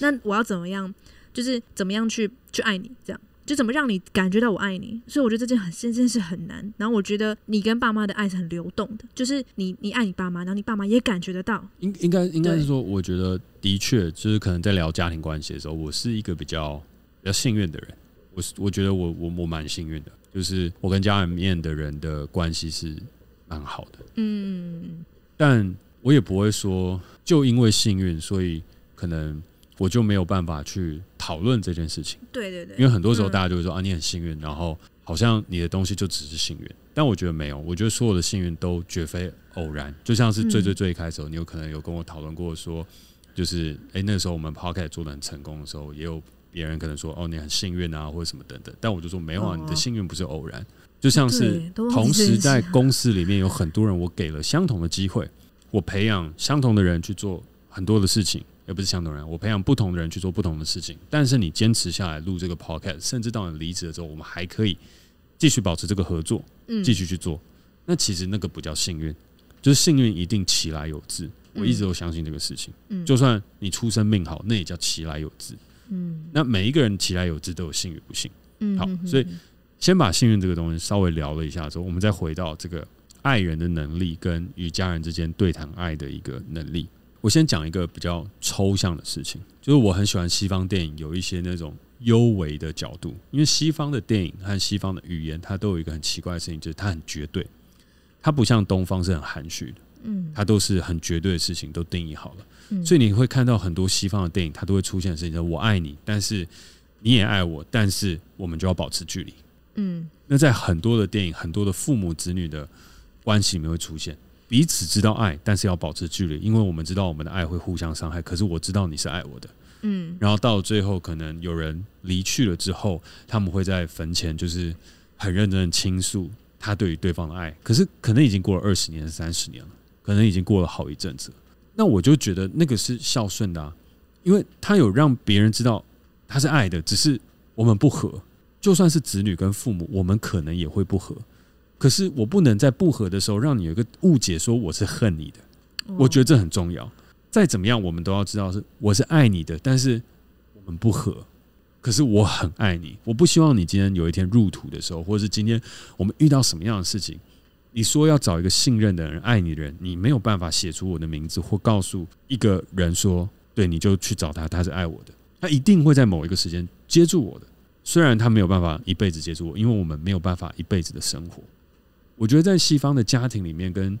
那我要怎么样？就是怎么样去去爱你？这样就怎么让你感觉到我爱你？所以我觉得这件很这件是很难。然后我觉得你跟爸妈的爱是很流动的，就是你你爱你爸妈，然后你爸妈也感觉得到。应应该应该是说，我觉得的确就是可能在聊家庭关系的时候，我是一个比较比较幸运的人。我是我觉得我我我蛮幸运的。就是我跟家里面的人的关系是蛮好的，嗯，但我也不会说就因为幸运，所以可能我就没有办法去讨论这件事情。对对对，因为很多时候大家就会说啊，你很幸运，然后好像你的东西就只是幸运，但我觉得没有，我觉得所有的幸运都绝非偶然。就像是最最最开始，你有可能有跟我讨论过说，就是哎，那时候我们 Podcast 做的很成功的时候，也有。别人可能说：“哦，你很幸运啊，或者什么等等。”但我就说：“没有啊，你的幸运不是偶然，就像是同时在公司里面有很多人，我给了相同的机会，我培养相同的人去做很多的事情，也不是相同人，我培养不同的人去做不同的事情。但是你坚持下来录这个 podcast，甚至到你离职的时候，我们还可以继续保持这个合作，继续去做。那其实那个不叫幸运，就是幸运一定其来有自。我一直都相信这个事情。就算你出生命好，那也叫其来有自。”嗯，那每一个人其来有自，都有幸与不幸。嗯，好，所以先把幸运这个东西稍微聊了一下之后，我们再回到这个爱人的能力跟与家人之间对谈爱的一个能力。我先讲一个比较抽象的事情，就是我很喜欢西方电影有一些那种幽微的角度，因为西方的电影和西方的语言，它都有一个很奇怪的事情，就是它很绝对，它不像东方是很含蓄的。嗯，它都是很绝对的事情，都定义好了。所以你会看到很多西方的电影，它都会出现的事情，就是我爱你，但是你也爱我，但是我们就要保持距离。嗯，那在很多的电影，很多的父母子女的关系里面会出现，彼此知道爱，但是要保持距离，因为我们知道我们的爱会互相伤害。可是我知道你是爱我的，嗯。然后到最后，可能有人离去了之后，他们会在坟前就是很认真的倾诉他对于对方的爱。可是可能已经过了二十年、三十年了，可能已经过了好一阵子。那我就觉得那个是孝顺的啊，因为他有让别人知道他是爱的，只是我们不合。就算是子女跟父母，我们可能也会不合。可是我不能在不和的时候让你有一个误解，说我是恨你的。我觉得这很重要。再怎么样，我们都要知道是我是爱你的，但是我们不和。可是我很爱你，我不希望你今天有一天入土的时候，或者是今天我们遇到什么样的事情，你说要找一个信任的人、爱你的人，你没有办法写出我的名字，或告诉一个人说，对，你就去找他，他是爱我的，他一定会在某一个时间接住我的。虽然他没有办法一辈子接住我，因为我们没有办法一辈子的生活。我觉得在西方的家庭里面，跟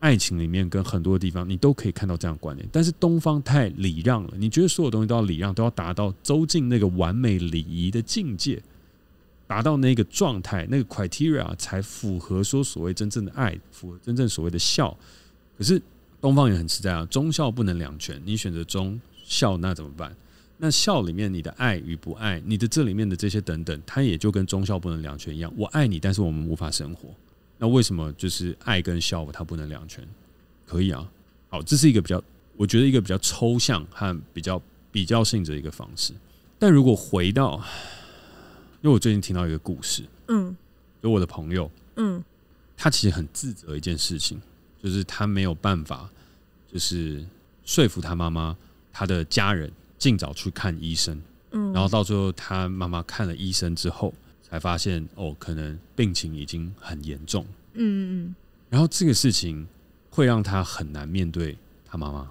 爱情里面，跟很多地方，你都可以看到这样的观念。但是东方太礼让了，你觉得所有东西都要礼让，都要达到走进那个完美礼仪的境界，达到那个状态，那个 criteria 才符合说所谓真正的爱，符合真正所谓的孝。可是东方也很实在啊，忠孝不能两全，你选择忠孝那怎么办？那孝里面你的爱与不爱，你的这里面的这些等等，它也就跟忠孝不能两全一样。我爱你，但是我们无法生活。那为什么就是爱跟孝它不能两全？可以啊，好，这是一个比较，我觉得一个比较抽象和比较比较性质的一个方式。但如果回到，因为我最近听到一个故事，嗯，有我的朋友，嗯，他其实很自责一件事情，就是他没有办法，就是说服他妈妈，他的家人尽早去看医生，嗯，然后到最后他妈妈看了医生之后。才发现哦，可能病情已经很严重。嗯嗯，然后这个事情会让他很难面对他妈妈。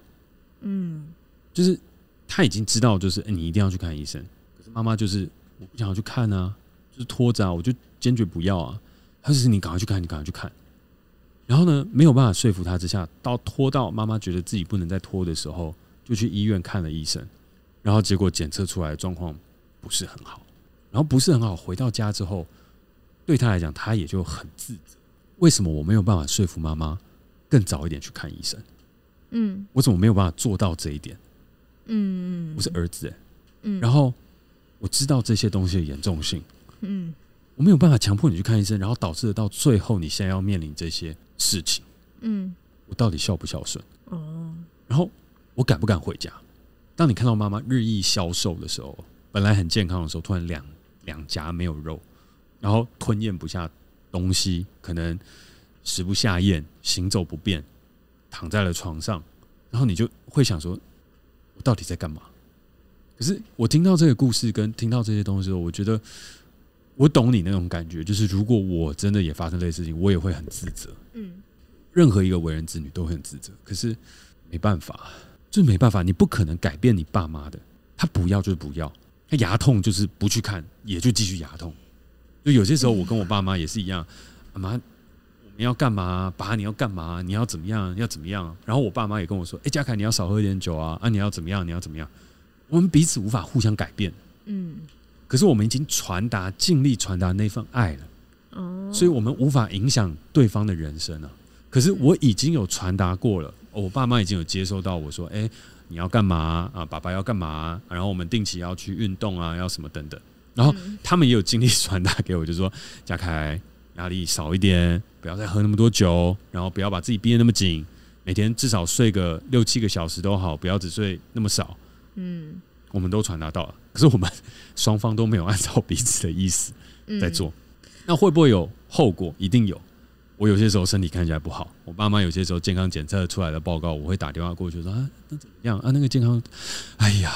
嗯，就是他已经知道，就是哎，你一定要去看医生。可是妈妈就是我不想要去看啊，就是拖着啊，我就坚决不要啊。他就是你赶快去看，你赶快去看。然后呢，没有办法说服他之下，到拖到妈妈觉得自己不能再拖的时候，就去医院看了医生。然后结果检测出来的状况不是很好。然后不是很好，回到家之后，对他来讲，他也就很自责。为什么我没有办法说服妈妈更早一点去看医生？嗯，我怎么没有办法做到这一点？嗯，我是儿子，嗯，然后我知道这些东西的严重性，嗯，我没有办法强迫你去看医生，然后导致到最后你现在要面临这些事情，嗯，我到底孝不孝顺？哦，然后我敢不敢回家？当你看到妈妈日益消瘦的时候，本来很健康的时候，突然两。两颊没有肉，然后吞咽不下东西，可能食不下咽，行走不便，躺在了床上，然后你就会想说：我到底在干嘛？可是我听到这个故事跟听到这些东西我觉得我懂你那种感觉，就是如果我真的也发生类似事情，我也会很自责。嗯，任何一个为人子女都会很自责，可是没办法，就是没办法，你不可能改变你爸妈的，他不要就是不要。他牙痛就是不去看，也就继续牙痛。就有些时候，我跟我爸妈也是一样，妈，我们要干嘛？爸，你要干嘛？你要怎么样？要怎么样？然后我爸妈也跟我说：“哎，嘉凯，你要少喝一点酒啊！啊，你要怎么样？你要怎么样？”我们彼此无法互相改变。嗯。可是我们已经传达、尽力传达那份爱了。哦。所以我们无法影响对方的人生啊。可是我已经有传达过了，我爸妈已经有接收到我说：“哎。”你要干嘛啊？爸爸要干嘛？然后我们定期要去运动啊，要什么等等。然后他们也有尽力传达给我，就说家凯压力少一点，不要再喝那么多酒，然后不要把自己逼得那么紧，每天至少睡个六七个小时都好，不要只睡那么少。嗯，我们都传达到了，可是我们双方都没有按照彼此的意思在做，那会不会有后果？一定有。我有些时候身体看起来不好，我爸妈有些时候健康检测出来的报告，我会打电话过去说啊，那怎么样啊？那个健康，哎呀，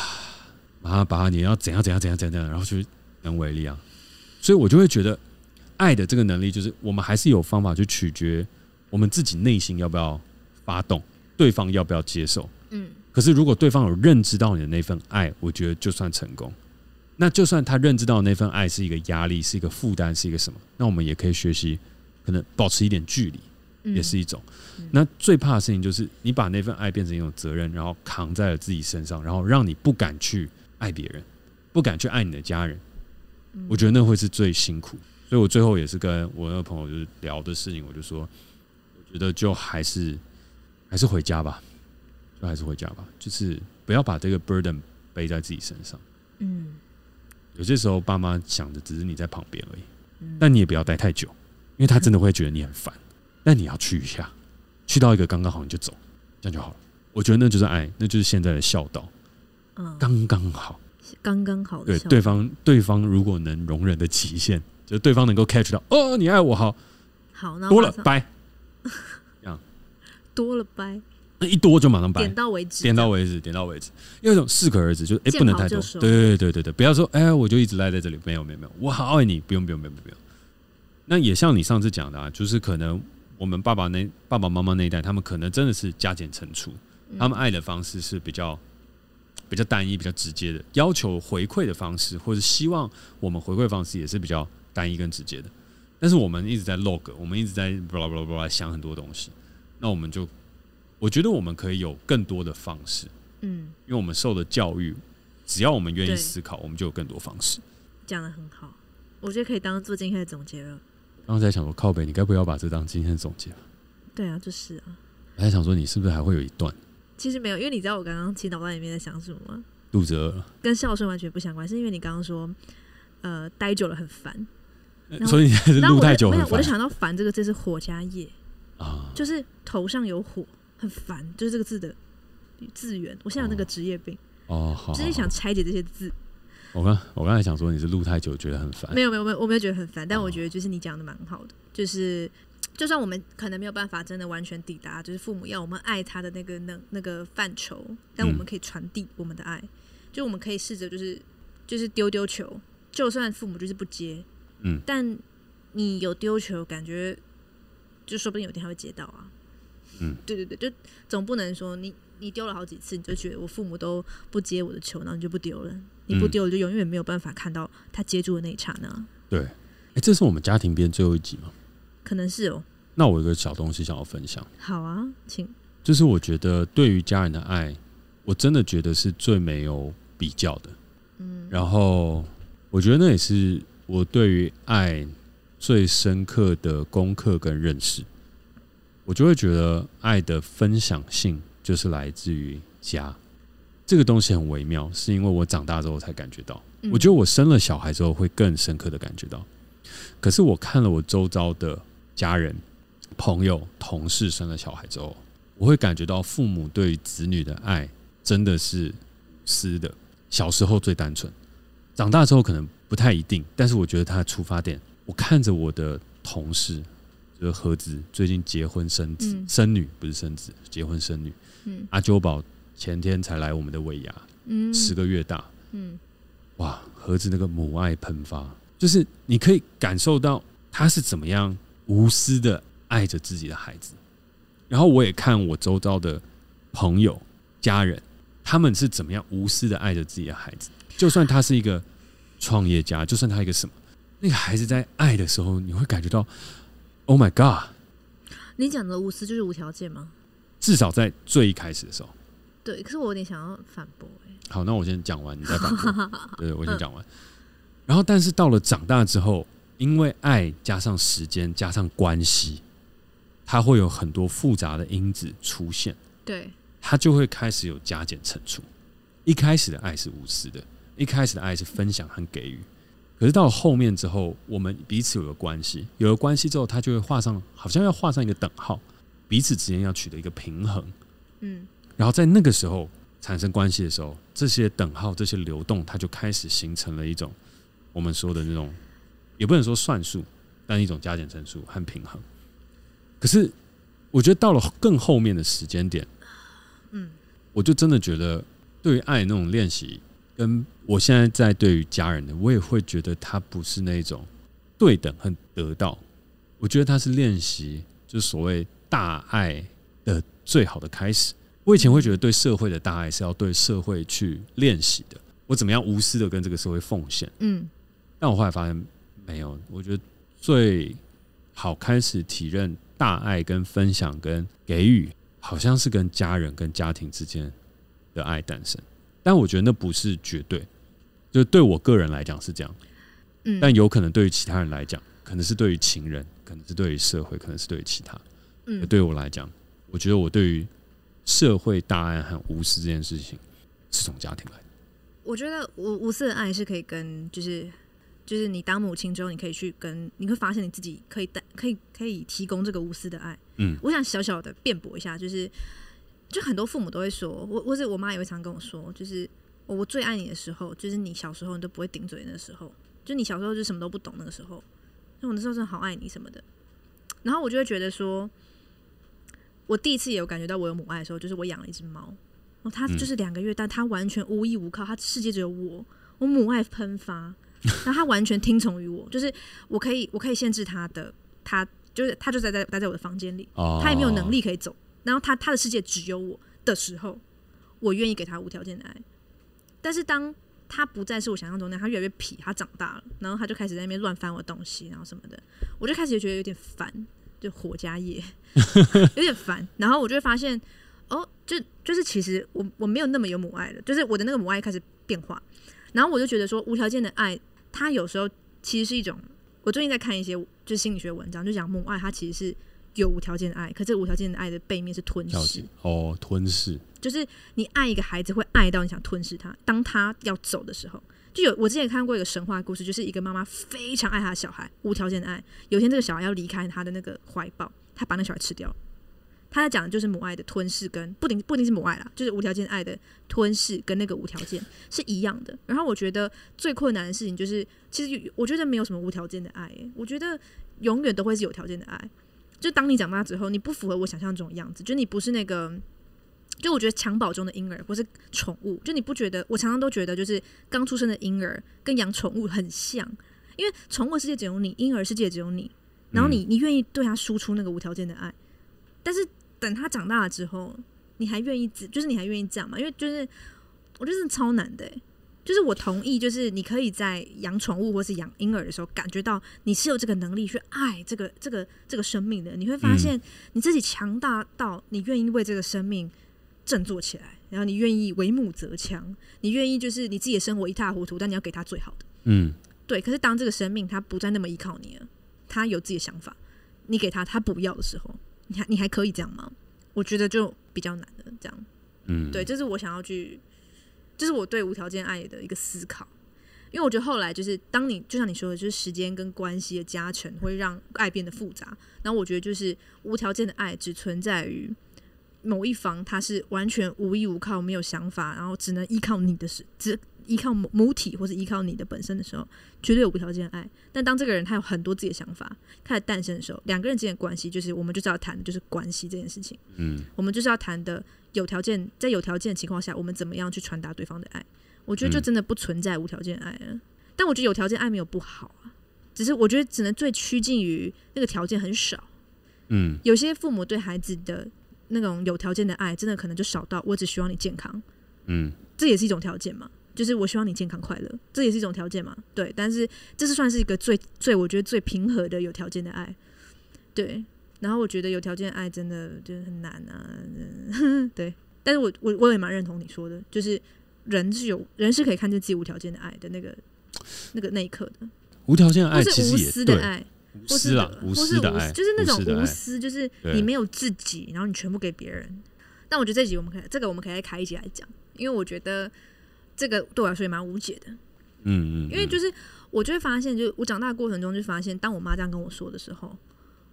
妈爸，你要怎样怎样怎样怎样，然后就能为力啊。所以我就会觉得，爱的这个能力，就是我们还是有方法去取决我们自己内心要不要发动，对方要不要接受。嗯。可是如果对方有认知到你的那份爱，我觉得就算成功。那就算他认知到那份爱是一个压力，是一个负担，是一个什么，那我们也可以学习。可能保持一点距离，也是一种。那最怕的事情就是你把那份爱变成一种责任，然后扛在了自己身上，然后让你不敢去爱别人，不敢去爱你的家人。我觉得那会是最辛苦。所以我最后也是跟我那个朋友就是聊的事情，我就说，我觉得就还是还是回家吧，就还是回家吧，就是不要把这个 burden 背在自己身上。嗯，有些时候爸妈想的只是你在旁边而已，嗯，但你也不要待太久，因为他真的会觉得你很烦。那你要去一下，去到一个刚刚好你就走，这样就好了。我觉得那就是爱，那就是现在的孝道。嗯，刚刚好，刚刚好。对，对方，对方如果能容忍的极限，就是对方能够 catch 到，哦，你爱我，好，好，多了掰，这样多了掰，那一多就马上掰，点到为止，点到为止，点到为止。有一种适可而止，就哎，不能太多。对对对对对，不要说哎，我就一直赖在这里，没有没有没有，我好爱你，不用不用不用不用。那也像你上次讲的啊，就是可能。我们爸爸那爸爸妈妈那一代，他们可能真的是加减乘除，他们爱的方式是比较比较单一、比较直接的，要求回馈的方式，或者希望我们回馈方式也是比较单一跟直接的。但是我们一直在 log，我们一直在 blah blah blah 想很多东西，那我们就我觉得我们可以有更多的方式，嗯，因为我们受的教育，只要我们愿意思考，我们就有更多方式。讲的很好，我觉得可以当做今天的总结了。刚才想说靠北，你该不要把这当今天的总结吧？对啊，就是啊。我还想说，你是不是还会有一段？其实没有，因为你知道我刚刚其实脑袋里面在想什么吗？肚子饿了，跟孝顺完全不相关，是因为你刚刚说，呃，待久了很烦，所以你还是录太久很烦。我就想到“烦”这个字是火加业啊，就是头上有火，很烦，就是这个字的字源。我现在有那个职业病哦，好，就是想拆解这些字。我刚我刚才想说你是录太久觉得很烦，没有没有没有，我没有觉得很烦，但我觉得就是你讲的蛮好的，就是就算我们可能没有办法真的完全抵达，就是父母要我们爱他的那个那那个范畴，但我们可以传递我们的爱，就我们可以试着就是就是丢丢球，就算父母就是不接，嗯，但你有丢球，感觉就说不定有一天他会接到啊，嗯，对对对，就总不能说你你丢了好几次，你就觉得我父母都不接我的球，然后你就不丢了。你不丢，就永远没有办法看到他接住的那一刹那。对，哎、欸，这是我们家庭编最后一集吗？可能是哦。那我有个小东西想要分享。好啊，请。就是我觉得对于家人的爱，我真的觉得是最没有比较的。嗯。然后我觉得那也是我对于爱最深刻的功课跟认识。我就会觉得爱的分享性就是来自于家。这个东西很微妙，是因为我长大之后才感觉到。我觉得我生了小孩之后会更深刻的感觉到。可是我看了我周遭的家人、朋友、同事生了小孩之后，我会感觉到父母对于子女的爱真的是无私的。小时候最单纯，长大之后可能不太一定。但是我觉得他的出发点，我看着我的同事，就是何子最近结婚生子、生女，不是生子，结婚生女。嗯阿九宝。前天才来我们的尾牙，嗯，十个月大，嗯，哇，盒子那个母爱喷发，就是你可以感受到他是怎么样无私的爱着自己的孩子，然后我也看我周遭的朋友、家人，他们是怎么样无私的爱着自己的孩子，就算他是一个创业家，就算他一个什么，那个孩子在爱的时候，你会感觉到，Oh my God！你讲的无私就是无条件吗？至少在最一开始的时候。对，可是我有点想要反驳哎。好，那我先讲完，你再反驳。对，我先讲完。然后，但是到了长大之后，因为爱加上时间加上关系，它会有很多复杂的因子出现。对，它就会开始有加减乘除。一开始的爱是无私的，一开始的爱是分享和给予。可是到了后面之后，我们彼此有了关系，有了关系之后，它就会画上，好像要画上一个等号，彼此之间要取得一个平衡。嗯。然后在那个时候产生关系的时候，这些等号、这些流动，它就开始形成了一种我们说的那种，也不能说算术，但一种加减乘除和平衡。可是，我觉得到了更后面的时间点，嗯，我就真的觉得，对于爱那种练习，跟我现在在对于家人的，我也会觉得它不是那种对等和得到。我觉得它是练习，就是所谓大爱的最好的开始。我以前会觉得对社会的大爱是要对社会去练习的，我怎么样无私的跟这个社会奉献？嗯，但我后来发现没有，我觉得最好开始体认大爱跟分享跟给予，好像是跟家人跟家庭之间的爱诞生。但我觉得那不是绝对，就对我个人来讲是这样，嗯，但有可能对于其他人来讲，可能是对于情人，可能是对于社会，可能是对于其他。嗯，对我来讲，我觉得我对于社会大爱和无私这件事情是从家庭来的。我觉得无无私的爱是可以跟就是。就是你当母亲之后，你可以去跟，你会发现你自己可以带，可以可以提供这个无私的爱。嗯，我想小小的辩驳一下，就是，就很多父母都会说，我或者我妈也会常跟我说，就是我最爱你的时候，就是你小时候你都不会顶嘴的时候，就你小时候就什么都不懂那个时候，那我那时候真的好爱你什么的。然后我就会觉得说，我第一次也有感觉到我有母爱的时候，就是我养了一只猫，它就是两个月，但它完全无依无靠，它世界只有我，我母爱喷发。然后它完全听从于我，就是我可以，我可以限制它的，它就是它就在在待在我的房间里，它也没有能力可以走。然后它它的世界只有我的时候，我愿意给它无条件的爱。但是当它不再是我想象中那样，它越来越皮，它长大了，然后它就开始在那边乱翻我的东西，然后什么的，我就开始觉得有点烦，就火加夜有点烦。然后我就会发现，哦，就就是其实我我没有那么有母爱了，就是我的那个母爱开始变化。然后我就觉得说，无条件的爱。它有时候其实是一种，我最近在看一些就是心理学文章，就讲母爱，它其实是有无条件的爱，可是无条件的爱的背面是吞噬。哦，吞噬，就是你爱一个孩子会爱到你想吞噬他，当他要走的时候，就有我之前看过一个神话故事，就是一个妈妈非常爱她的小孩，无条件的爱，有一天这个小孩要离开她的那个怀抱，她把那小孩吃掉。他在讲的就是母爱的吞噬，跟不一定不一定是母爱啦，就是无条件爱的吞噬跟那个无条件是一样的。然后我觉得最困难的事情就是，其实我觉得没有什么无条件的爱，我觉得永远都会是有条件的爱。就当你长大之后，你不符合我想象中的样子，就你不是那个，就我觉得襁褓中的婴儿或是宠物，就你不觉得？我常常都觉得，就是刚出生的婴儿跟养宠物很像，因为宠物世界只有你，婴儿世界只有你，然后你你愿意对他输出那个无条件的爱，但是。等他长大了之后，你还愿意，就是你还愿意这样吗？因为就是我觉得是超难的，就是我同意，就是你可以在养宠物或是养婴儿的时候，感觉到你是有这个能力去爱这个这个这个生命的。你会发现你自己强大到你愿意为这个生命振作起来，然后你愿意为母则强，你愿意就是你自己的生活一塌糊涂，但你要给他最好的。嗯，对。可是当这个生命他不再那么依靠你了，他有自己的想法，你给他他不要的时候。你还你还可以这样吗？我觉得就比较难了。这样，嗯，对，这是我想要去，这是我对无条件爱的一个思考。因为我觉得后来就是，当你就像你说的，就是时间跟关系的加成会让爱变得复杂。然后我觉得就是无条件的爱只存在于某一方，他是完全无依无靠、没有想法，然后只能依靠你的时只。依靠母母体或是依靠你的本身的时候，绝对有无条件爱。但当这个人他有很多自己的想法开始诞生的时候，两个人之间的关系就是我们就是要谈的就是关系这件事情。嗯，我们就是要谈的有条件，在有条件的情况下，我们怎么样去传达对方的爱？我觉得就真的不存在无条件爱啊。嗯，但我觉得有条件爱没有不好啊，只是我觉得只能最趋近于那个条件很少。嗯，有些父母对孩子的那种有条件的爱，真的可能就少到我只希望你健康。嗯，这也是一种条件嘛。就是我希望你健康快乐，这也是一种条件嘛？对，但是这是算是一个最最我觉得最平和的有条件的爱，对。然后我觉得有条件的爱真的就是很难啊，对。但是我我我也蛮认同你说的，就是人是有人是可以看见自己无条件的爱的那个那个那一刻的。无条件的爱其实无私的爱，无私啦，无私的爱，就是那种无私，就是你没有自己，然后你全部给别人。但我觉得这集我们可以这个我们可以再开一集来讲，因为我觉得。这个对我来说也蛮无解的，嗯嗯，因为就是我就会发现，就我长大的过程中就发现，当我妈这样跟我说的时候，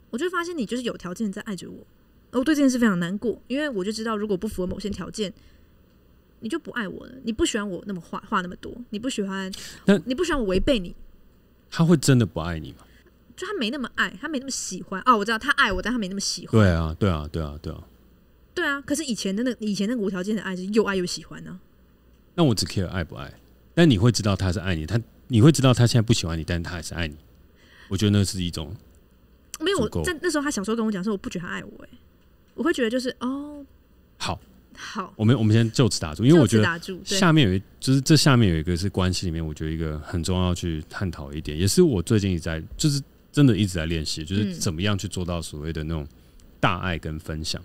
我就发现你就是有条件在爱着我，而我对这件事非常难过，因为我就知道，如果不符合某些条件，你就不爱我了，你不喜欢我那么话话那么多，你不喜欢，但你不喜欢我违背你，他会真的不爱你吗？就他没那么爱，他没那么喜欢哦，我知道他爱我，但他没那么喜欢。对啊，对啊，对啊，对啊，对啊。可是以前的那以前那个无条件的爱是又爱又喜欢呢、啊。那我只 care 爱不爱，但你会知道他是爱你，他你会知道他现在不喜欢你，但是他还是爱你。我觉得那是一种没有我在那时候，他小时候跟我讲说，我不觉得他爱我，哎，我会觉得就是哦，好，好，我们我们先就此打住，因为我觉得下面有一就是这下面有一个是关系里面，我觉得一个很重要去探讨一点，也是我最近一直在就是真的一直在练习，就是怎么样去做到所谓的那种大爱跟分享。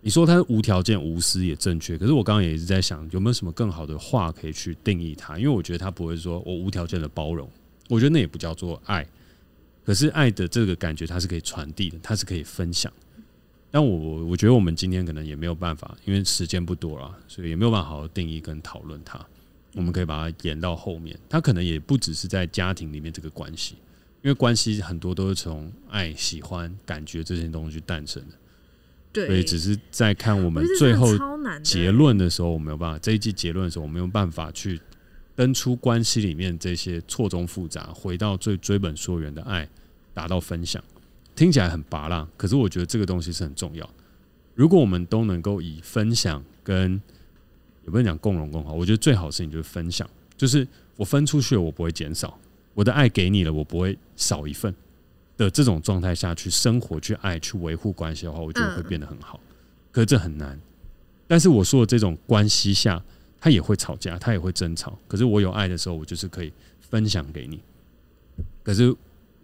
你说他无条件无私也正确，可是我刚刚也一直在想，有没有什么更好的话可以去定义他？因为我觉得他不会说我无条件的包容，我觉得那也不叫做爱。可是爱的这个感觉，它是可以传递的，它是可以分享。但我我觉得我们今天可能也没有办法，因为时间不多了，所以也没有办法好好定义跟讨论它。我们可以把它延到后面，它可能也不只是在家庭里面这个关系，因为关系很多都是从爱、喜欢、感觉这些东西去诞生的。对，所以只是在看我们最后结论的时候，我没有办法这一季结论的时候，我没有办法去登出关系里面这些错综复杂，回到最追本溯源的爱，达到分享。听起来很拔辣，可是我觉得这个东西是很重要。如果我们都能够以分享跟也不能讲共荣共好，我觉得最好的事情就是分享，就是我分出去了，我不会减少，我的爱给你了，我不会少一份的这种状态下去生活、去爱、去维护关系的话，我觉得会变得很好。可是这很难。但是我说的这种关系下，他也会吵架，他也会争吵。可是我有爱的时候，我就是可以分享给你。可是。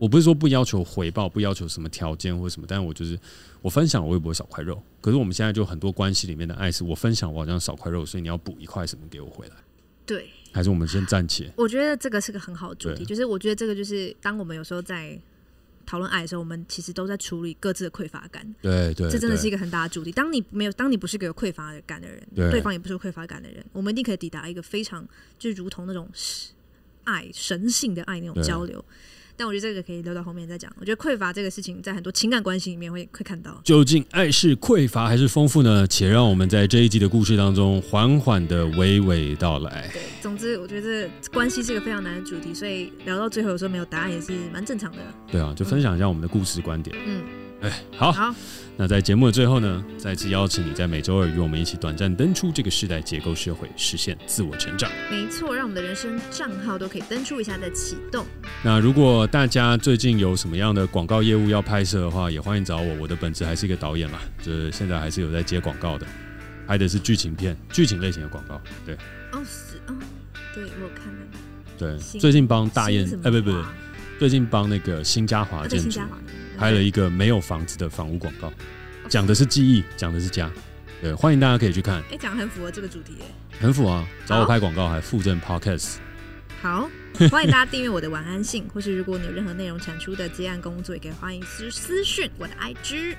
我不是说不要求回报，不要求什么条件或什么，但是我就是我分享，我也不会少块肉。可是我们现在就很多关系里面的爱，是我分享，我好像少块肉，所以你要补一块什么给我回来？对，还是我们先暂且？我觉得这个是个很好的主题，就是我觉得这个就是当我们有时候在讨论爱的时候，我们其实都在处理各自的匮乏感。对对，这真的是一个很大的主题。当你没有，当你不是个有匮乏感的人，对，对方也不是匮乏感的人，我们一定可以抵达一个非常就如同那种爱神性的爱那种交流。但我觉得这个可以留到后面再讲。我觉得匮乏这个事情，在很多情感关系里面会会看到。究竟爱是匮乏还是丰富呢？且让我们在这一集的故事当中缓缓的娓娓道来。对，总之我觉得关系是一个非常难的主题，所以聊到最后有时候没有答案也是蛮正常的。对啊，就分享一下我们的故事观点。嗯，哎，好。好。那在节目的最后呢，再次邀请你在每周二与我们一起短暂登出这个时代结构社会，实现自我成长。没错，让我们的人生账号都可以登出一下再启动。那如果大家最近有什么样的广告业务要拍摄的话，也欢迎找我。我的本职还是一个导演嘛，就是现在还是有在接广告的，拍的是剧情片、剧情类型的广告。对，哦是哦，对我看看对，最近帮大雁哎不不不，最近帮那个新嘉华建筑。拍了一个没有房子的房屋广告，讲的是记忆，讲的是家，对，欢迎大家可以去看。哎，讲很符合这个主题，哎，很符合啊！找我拍广告还附赠 Podcast。好，欢迎大家订阅我的晚安信，或是如果你有任何内容产出的接案工作，也可以欢迎私私讯我的 IG。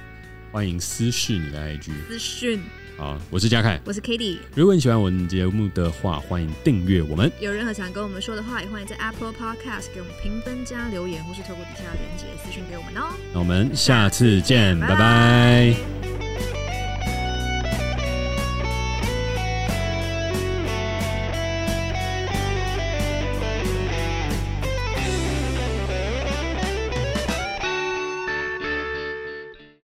欢迎私讯你的 IG。私讯。好，我是嘉凯，我是 k a t i e。如果你喜欢我们节目的话，欢迎订阅我们。有任何想跟我们说的话，也欢迎在 Apple Podcast 给我们评分加留言，或是透过底下的链接私讯给我们哦。那我们下次见，拜拜。拜拜。